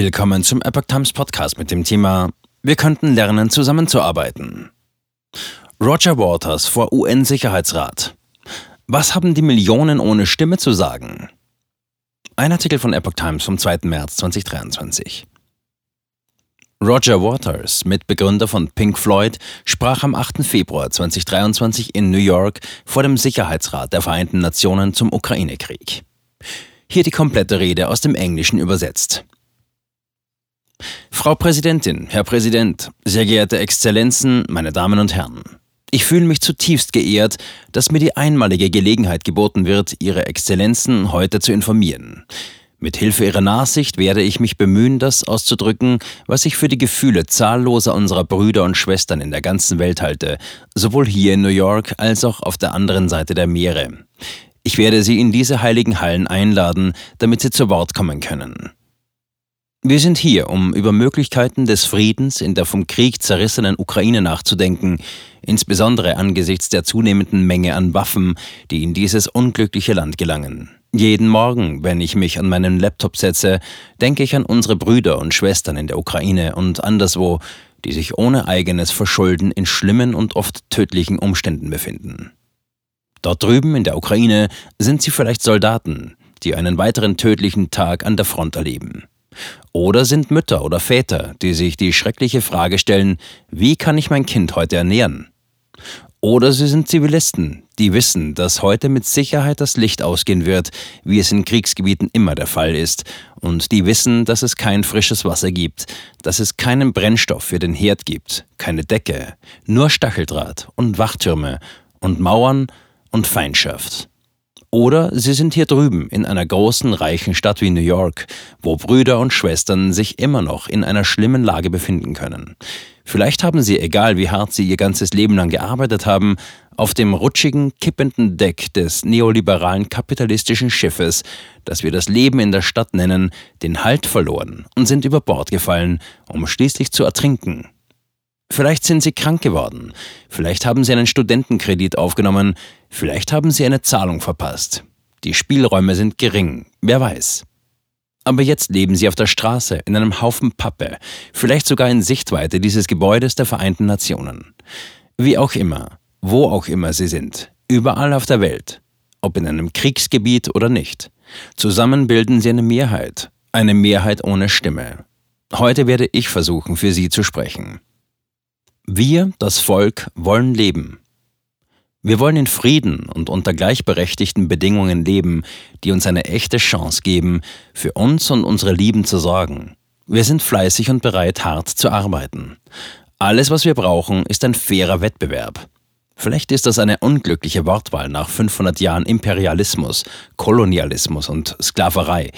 Willkommen zum Epoch Times Podcast mit dem Thema Wir könnten lernen, zusammenzuarbeiten. Roger Waters vor UN-Sicherheitsrat. Was haben die Millionen ohne Stimme zu sagen? Ein Artikel von Epoch Times vom 2. März 2023. Roger Waters, Mitbegründer von Pink Floyd, sprach am 8. Februar 2023 in New York vor dem Sicherheitsrat der Vereinten Nationen zum Ukraine-Krieg. Hier die komplette Rede aus dem Englischen übersetzt. Frau Präsidentin, Herr Präsident, sehr geehrte Exzellenzen, meine Damen und Herren. Ich fühle mich zutiefst geehrt, dass mir die einmalige Gelegenheit geboten wird, Ihre Exzellenzen heute zu informieren. Mit Hilfe Ihrer Nachsicht werde ich mich bemühen, das auszudrücken, was ich für die Gefühle zahlloser unserer Brüder und Schwestern in der ganzen Welt halte, sowohl hier in New York als auch auf der anderen Seite der Meere. Ich werde Sie in diese heiligen Hallen einladen, damit Sie zu Wort kommen können. Wir sind hier, um über Möglichkeiten des Friedens in der vom Krieg zerrissenen Ukraine nachzudenken, insbesondere angesichts der zunehmenden Menge an Waffen, die in dieses unglückliche Land gelangen. Jeden Morgen, wenn ich mich an meinen Laptop setze, denke ich an unsere Brüder und Schwestern in der Ukraine und anderswo, die sich ohne eigenes Verschulden in schlimmen und oft tödlichen Umständen befinden. Dort drüben in der Ukraine sind sie vielleicht Soldaten, die einen weiteren tödlichen Tag an der Front erleben. Oder sind Mütter oder Väter, die sich die schreckliche Frage stellen, wie kann ich mein Kind heute ernähren? Oder sie sind Zivilisten, die wissen, dass heute mit Sicherheit das Licht ausgehen wird, wie es in Kriegsgebieten immer der Fall ist, und die wissen, dass es kein frisches Wasser gibt, dass es keinen Brennstoff für den Herd gibt, keine Decke, nur Stacheldraht und Wachtürme und Mauern und Feindschaft. Oder sie sind hier drüben in einer großen, reichen Stadt wie New York, wo Brüder und Schwestern sich immer noch in einer schlimmen Lage befinden können. Vielleicht haben sie, egal wie hart sie ihr ganzes Leben lang gearbeitet haben, auf dem rutschigen, kippenden Deck des neoliberalen kapitalistischen Schiffes, das wir das Leben in der Stadt nennen, den Halt verloren und sind über Bord gefallen, um schließlich zu ertrinken. Vielleicht sind Sie krank geworden, vielleicht haben Sie einen Studentenkredit aufgenommen, vielleicht haben Sie eine Zahlung verpasst. Die Spielräume sind gering, wer weiß. Aber jetzt leben Sie auf der Straße, in einem Haufen Pappe, vielleicht sogar in Sichtweite dieses Gebäudes der Vereinten Nationen. Wie auch immer, wo auch immer Sie sind, überall auf der Welt, ob in einem Kriegsgebiet oder nicht. Zusammen bilden Sie eine Mehrheit, eine Mehrheit ohne Stimme. Heute werde ich versuchen, für Sie zu sprechen. Wir, das Volk, wollen leben. Wir wollen in Frieden und unter gleichberechtigten Bedingungen leben, die uns eine echte Chance geben, für uns und unsere Lieben zu sorgen. Wir sind fleißig und bereit, hart zu arbeiten. Alles, was wir brauchen, ist ein fairer Wettbewerb. Vielleicht ist das eine unglückliche Wortwahl nach 500 Jahren Imperialismus, Kolonialismus und Sklaverei.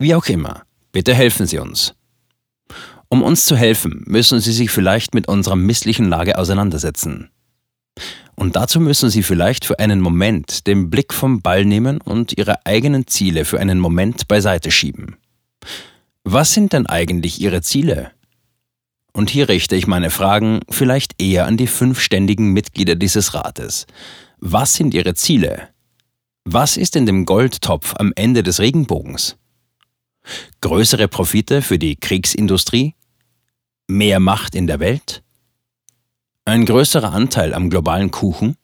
Wie auch immer, bitte helfen Sie uns. Um uns zu helfen, müssen Sie sich vielleicht mit unserer misslichen Lage auseinandersetzen. Und dazu müssen Sie vielleicht für einen Moment den Blick vom Ball nehmen und Ihre eigenen Ziele für einen Moment beiseite schieben. Was sind denn eigentlich Ihre Ziele? Und hier richte ich meine Fragen vielleicht eher an die fünf ständigen Mitglieder dieses Rates. Was sind Ihre Ziele? Was ist in dem Goldtopf am Ende des Regenbogens? Größere Profite für die Kriegsindustrie? Mehr Macht in der Welt? Ein größerer Anteil am globalen Kuchen?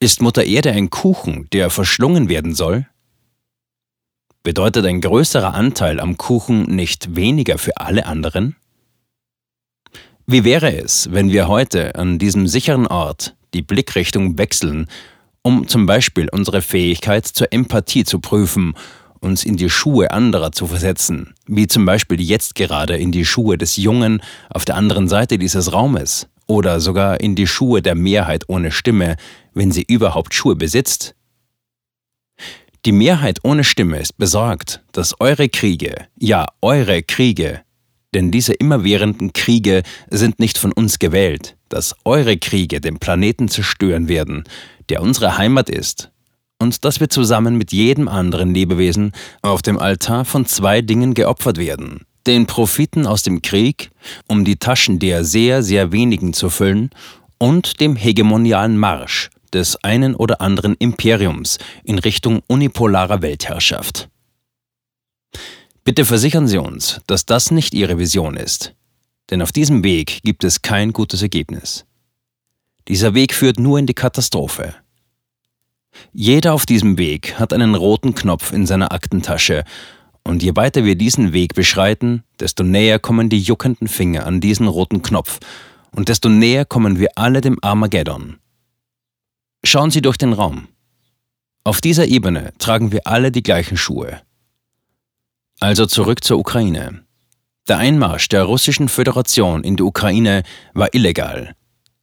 Ist Mutter Erde ein Kuchen, der verschlungen werden soll? Bedeutet ein größerer Anteil am Kuchen nicht weniger für alle anderen? Wie wäre es, wenn wir heute an diesem sicheren Ort die Blickrichtung wechseln, um zum Beispiel unsere Fähigkeit zur Empathie zu prüfen uns in die Schuhe anderer zu versetzen, wie zum Beispiel jetzt gerade in die Schuhe des Jungen auf der anderen Seite dieses Raumes. Oder sogar in die Schuhe der Mehrheit ohne Stimme, wenn sie überhaupt Schuhe besitzt? Die Mehrheit ohne Stimme ist besorgt, dass eure Kriege, ja eure Kriege, denn diese immerwährenden Kriege sind nicht von uns gewählt, dass eure Kriege den Planeten zerstören werden, der unsere Heimat ist, und dass wir zusammen mit jedem anderen Lebewesen auf dem Altar von zwei Dingen geopfert werden. Den Profiten aus dem Krieg, um die Taschen der sehr, sehr wenigen zu füllen, und dem hegemonialen Marsch des einen oder anderen Imperiums in Richtung unipolarer Weltherrschaft. Bitte versichern Sie uns, dass das nicht Ihre Vision ist. Denn auf diesem Weg gibt es kein gutes Ergebnis. Dieser Weg führt nur in die Katastrophe. Jeder auf diesem Weg hat einen roten Knopf in seiner Aktentasche, und je weiter wir diesen Weg beschreiten, desto näher kommen die juckenden Finger an diesen roten Knopf, und desto näher kommen wir alle dem Armageddon. Schauen Sie durch den Raum. Auf dieser Ebene tragen wir alle die gleichen Schuhe. Also zurück zur Ukraine. Der Einmarsch der Russischen Föderation in die Ukraine war illegal.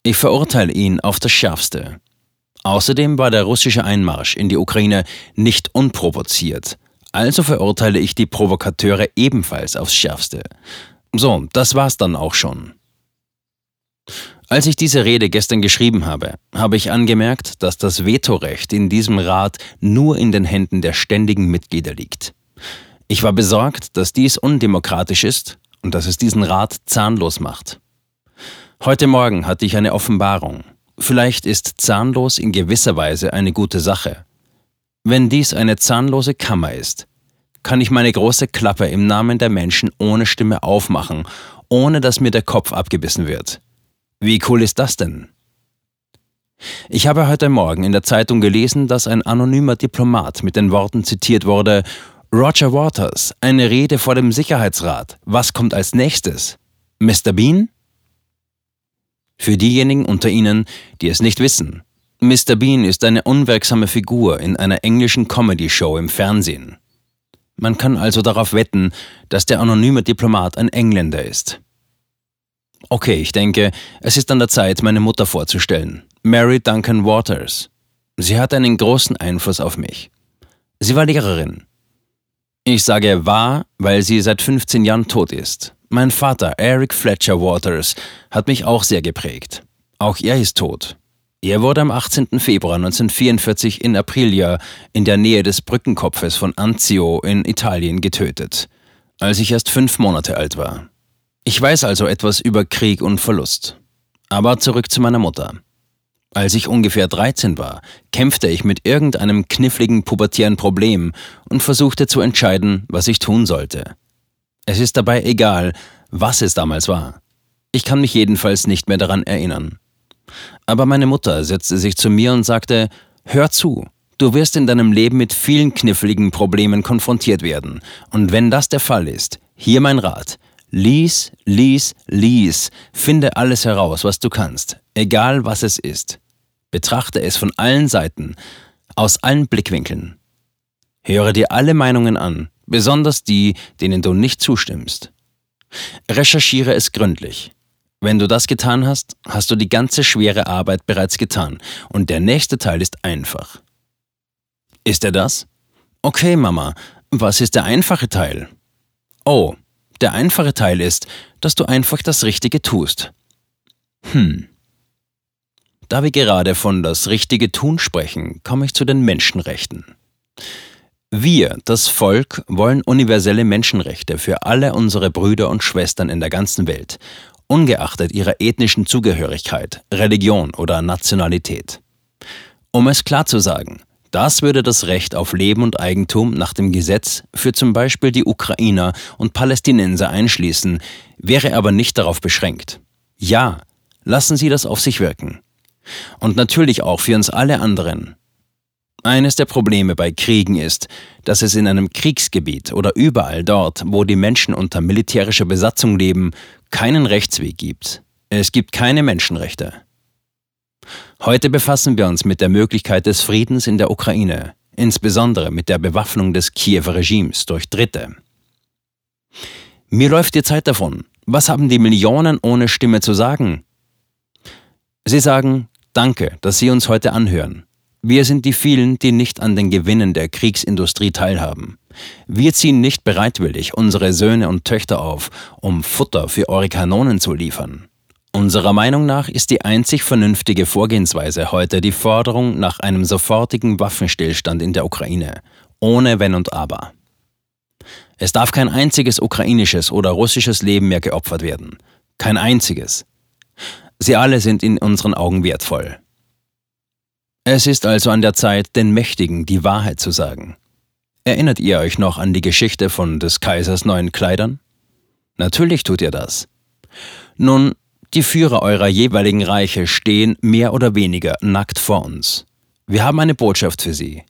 Ich verurteile ihn auf das Schärfste. Außerdem war der russische Einmarsch in die Ukraine nicht unprovoziert. Also verurteile ich die Provokateure ebenfalls aufs Schärfste. So, das war's dann auch schon. Als ich diese Rede gestern geschrieben habe, habe ich angemerkt, dass das Vetorecht in diesem Rat nur in den Händen der ständigen Mitglieder liegt. Ich war besorgt, dass dies undemokratisch ist und dass es diesen Rat zahnlos macht. Heute Morgen hatte ich eine Offenbarung. Vielleicht ist zahnlos in gewisser Weise eine gute Sache. Wenn dies eine zahnlose Kammer ist, kann ich meine große Klappe im Namen der Menschen ohne Stimme aufmachen, ohne dass mir der Kopf abgebissen wird. Wie cool ist das denn? Ich habe heute Morgen in der Zeitung gelesen, dass ein anonymer Diplomat mit den Worten zitiert wurde, Roger Waters, eine Rede vor dem Sicherheitsrat. Was kommt als nächstes? Mr. Bean? Für diejenigen unter Ihnen, die es nicht wissen, Mr. Bean ist eine unwirksame Figur in einer englischen Comedy-Show im Fernsehen. Man kann also darauf wetten, dass der anonyme Diplomat ein Engländer ist. Okay, ich denke, es ist an der Zeit, meine Mutter vorzustellen. Mary Duncan Waters. Sie hat einen großen Einfluss auf mich. Sie war Lehrerin. Ich sage war, weil sie seit 15 Jahren tot ist. Mein Vater, Eric Fletcher Waters, hat mich auch sehr geprägt. Auch er ist tot. Er wurde am 18. Februar 1944 in Aprilia in der Nähe des Brückenkopfes von Anzio in Italien getötet, als ich erst fünf Monate alt war. Ich weiß also etwas über Krieg und Verlust. Aber zurück zu meiner Mutter. Als ich ungefähr 13 war, kämpfte ich mit irgendeinem kniffligen pubertären Problem und versuchte zu entscheiden, was ich tun sollte. Es ist dabei egal, was es damals war. Ich kann mich jedenfalls nicht mehr daran erinnern. Aber meine Mutter setzte sich zu mir und sagte, Hör zu, du wirst in deinem Leben mit vielen kniffligen Problemen konfrontiert werden. Und wenn das der Fall ist, hier mein Rat. Lies, lies, lies, finde alles heraus, was du kannst, egal was es ist. Betrachte es von allen Seiten, aus allen Blickwinkeln. Höre dir alle Meinungen an, besonders die, denen du nicht zustimmst. Recherchiere es gründlich. Wenn du das getan hast, hast du die ganze schwere Arbeit bereits getan und der nächste Teil ist einfach. Ist er das? Okay, Mama, was ist der einfache Teil? Oh, der einfache Teil ist, dass du einfach das Richtige tust. Hm. Da wir gerade von das richtige Tun sprechen, komme ich zu den Menschenrechten. Wir, das Volk, wollen universelle Menschenrechte für alle unsere Brüder und Schwestern in der ganzen Welt ungeachtet ihrer ethnischen Zugehörigkeit, Religion oder Nationalität. Um es klar zu sagen, das würde das Recht auf Leben und Eigentum nach dem Gesetz für zum Beispiel die Ukrainer und Palästinenser einschließen, wäre aber nicht darauf beschränkt. Ja, lassen Sie das auf sich wirken. Und natürlich auch für uns alle anderen. Eines der Probleme bei Kriegen ist, dass es in einem Kriegsgebiet oder überall dort, wo die Menschen unter militärischer Besatzung leben, keinen Rechtsweg gibt. Es gibt keine Menschenrechte. Heute befassen wir uns mit der Möglichkeit des Friedens in der Ukraine, insbesondere mit der Bewaffnung des Kiewer Regimes durch Dritte. Mir läuft die Zeit davon. Was haben die Millionen ohne Stimme zu sagen? Sie sagen, danke, dass Sie uns heute anhören. Wir sind die vielen, die nicht an den Gewinnen der Kriegsindustrie teilhaben. Wir ziehen nicht bereitwillig unsere Söhne und Töchter auf, um Futter für eure Kanonen zu liefern. Unserer Meinung nach ist die einzig vernünftige Vorgehensweise heute die Forderung nach einem sofortigen Waffenstillstand in der Ukraine, ohne Wenn und Aber. Es darf kein einziges ukrainisches oder russisches Leben mehr geopfert werden. Kein einziges. Sie alle sind in unseren Augen wertvoll. Es ist also an der Zeit, den Mächtigen die Wahrheit zu sagen. Erinnert ihr euch noch an die Geschichte von des Kaisers neuen Kleidern? Natürlich tut ihr das. Nun, die Führer eurer jeweiligen Reiche stehen mehr oder weniger nackt vor uns. Wir haben eine Botschaft für sie.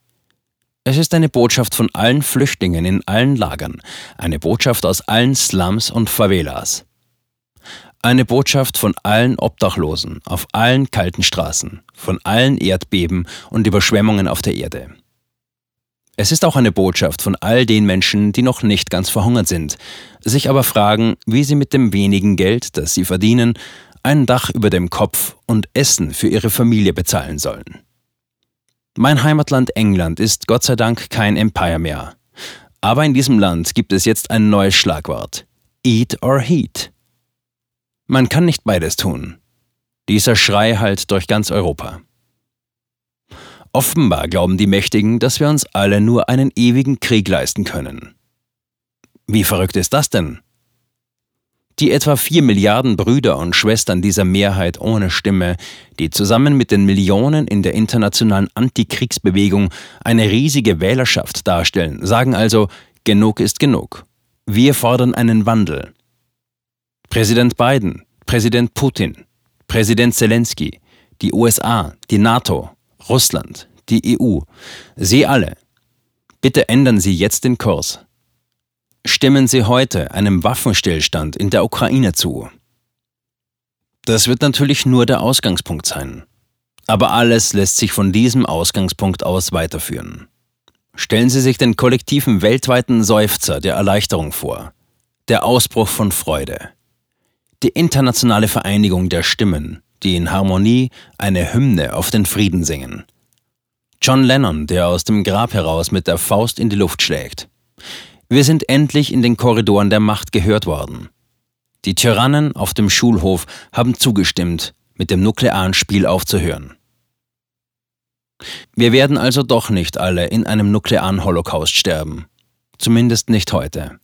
Es ist eine Botschaft von allen Flüchtlingen in allen Lagern, eine Botschaft aus allen Slums und Favelas. Eine Botschaft von allen Obdachlosen auf allen kalten Straßen, von allen Erdbeben und Überschwemmungen auf der Erde. Es ist auch eine Botschaft von all den Menschen, die noch nicht ganz verhungert sind, sich aber fragen, wie sie mit dem wenigen Geld, das sie verdienen, ein Dach über dem Kopf und Essen für ihre Familie bezahlen sollen. Mein Heimatland England ist Gott sei Dank kein Empire mehr. Aber in diesem Land gibt es jetzt ein neues Schlagwort. Eat or Heat. Man kann nicht beides tun. Dieser Schrei hallt durch ganz Europa. Offenbar glauben die Mächtigen, dass wir uns alle nur einen ewigen Krieg leisten können. Wie verrückt ist das denn? Die etwa vier Milliarden Brüder und Schwestern dieser Mehrheit ohne Stimme, die zusammen mit den Millionen in der internationalen Antikriegsbewegung eine riesige Wählerschaft darstellen, sagen also, genug ist genug. Wir fordern einen Wandel. Präsident Biden, Präsident Putin, Präsident Zelensky, die USA, die NATO, Russland, die EU, Sie alle. Bitte ändern Sie jetzt den Kurs. Stimmen Sie heute einem Waffenstillstand in der Ukraine zu. Das wird natürlich nur der Ausgangspunkt sein. Aber alles lässt sich von diesem Ausgangspunkt aus weiterführen. Stellen Sie sich den kollektiven weltweiten Seufzer der Erleichterung vor, der Ausbruch von Freude, die internationale Vereinigung der Stimmen, die in Harmonie eine Hymne auf den Frieden singen. John Lennon, der aus dem Grab heraus mit der Faust in die Luft schlägt. Wir sind endlich in den Korridoren der Macht gehört worden. Die Tyrannen auf dem Schulhof haben zugestimmt, mit dem nuklearen Spiel aufzuhören. Wir werden also doch nicht alle in einem nuklearen Holocaust sterben. Zumindest nicht heute.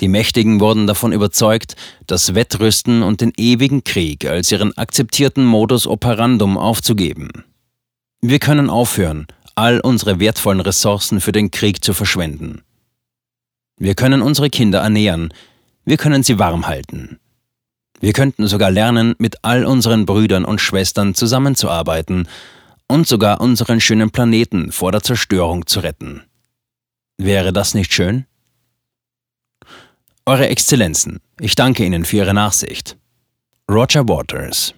Die Mächtigen wurden davon überzeugt, das Wettrüsten und den ewigen Krieg als ihren akzeptierten Modus operandum aufzugeben. Wir können aufhören, all unsere wertvollen Ressourcen für den Krieg zu verschwenden. Wir können unsere Kinder ernähren, wir können sie warm halten. Wir könnten sogar lernen, mit all unseren Brüdern und Schwestern zusammenzuarbeiten und sogar unseren schönen Planeten vor der Zerstörung zu retten. Wäre das nicht schön? Eure Exzellenzen, ich danke Ihnen für Ihre Nachsicht. Roger Waters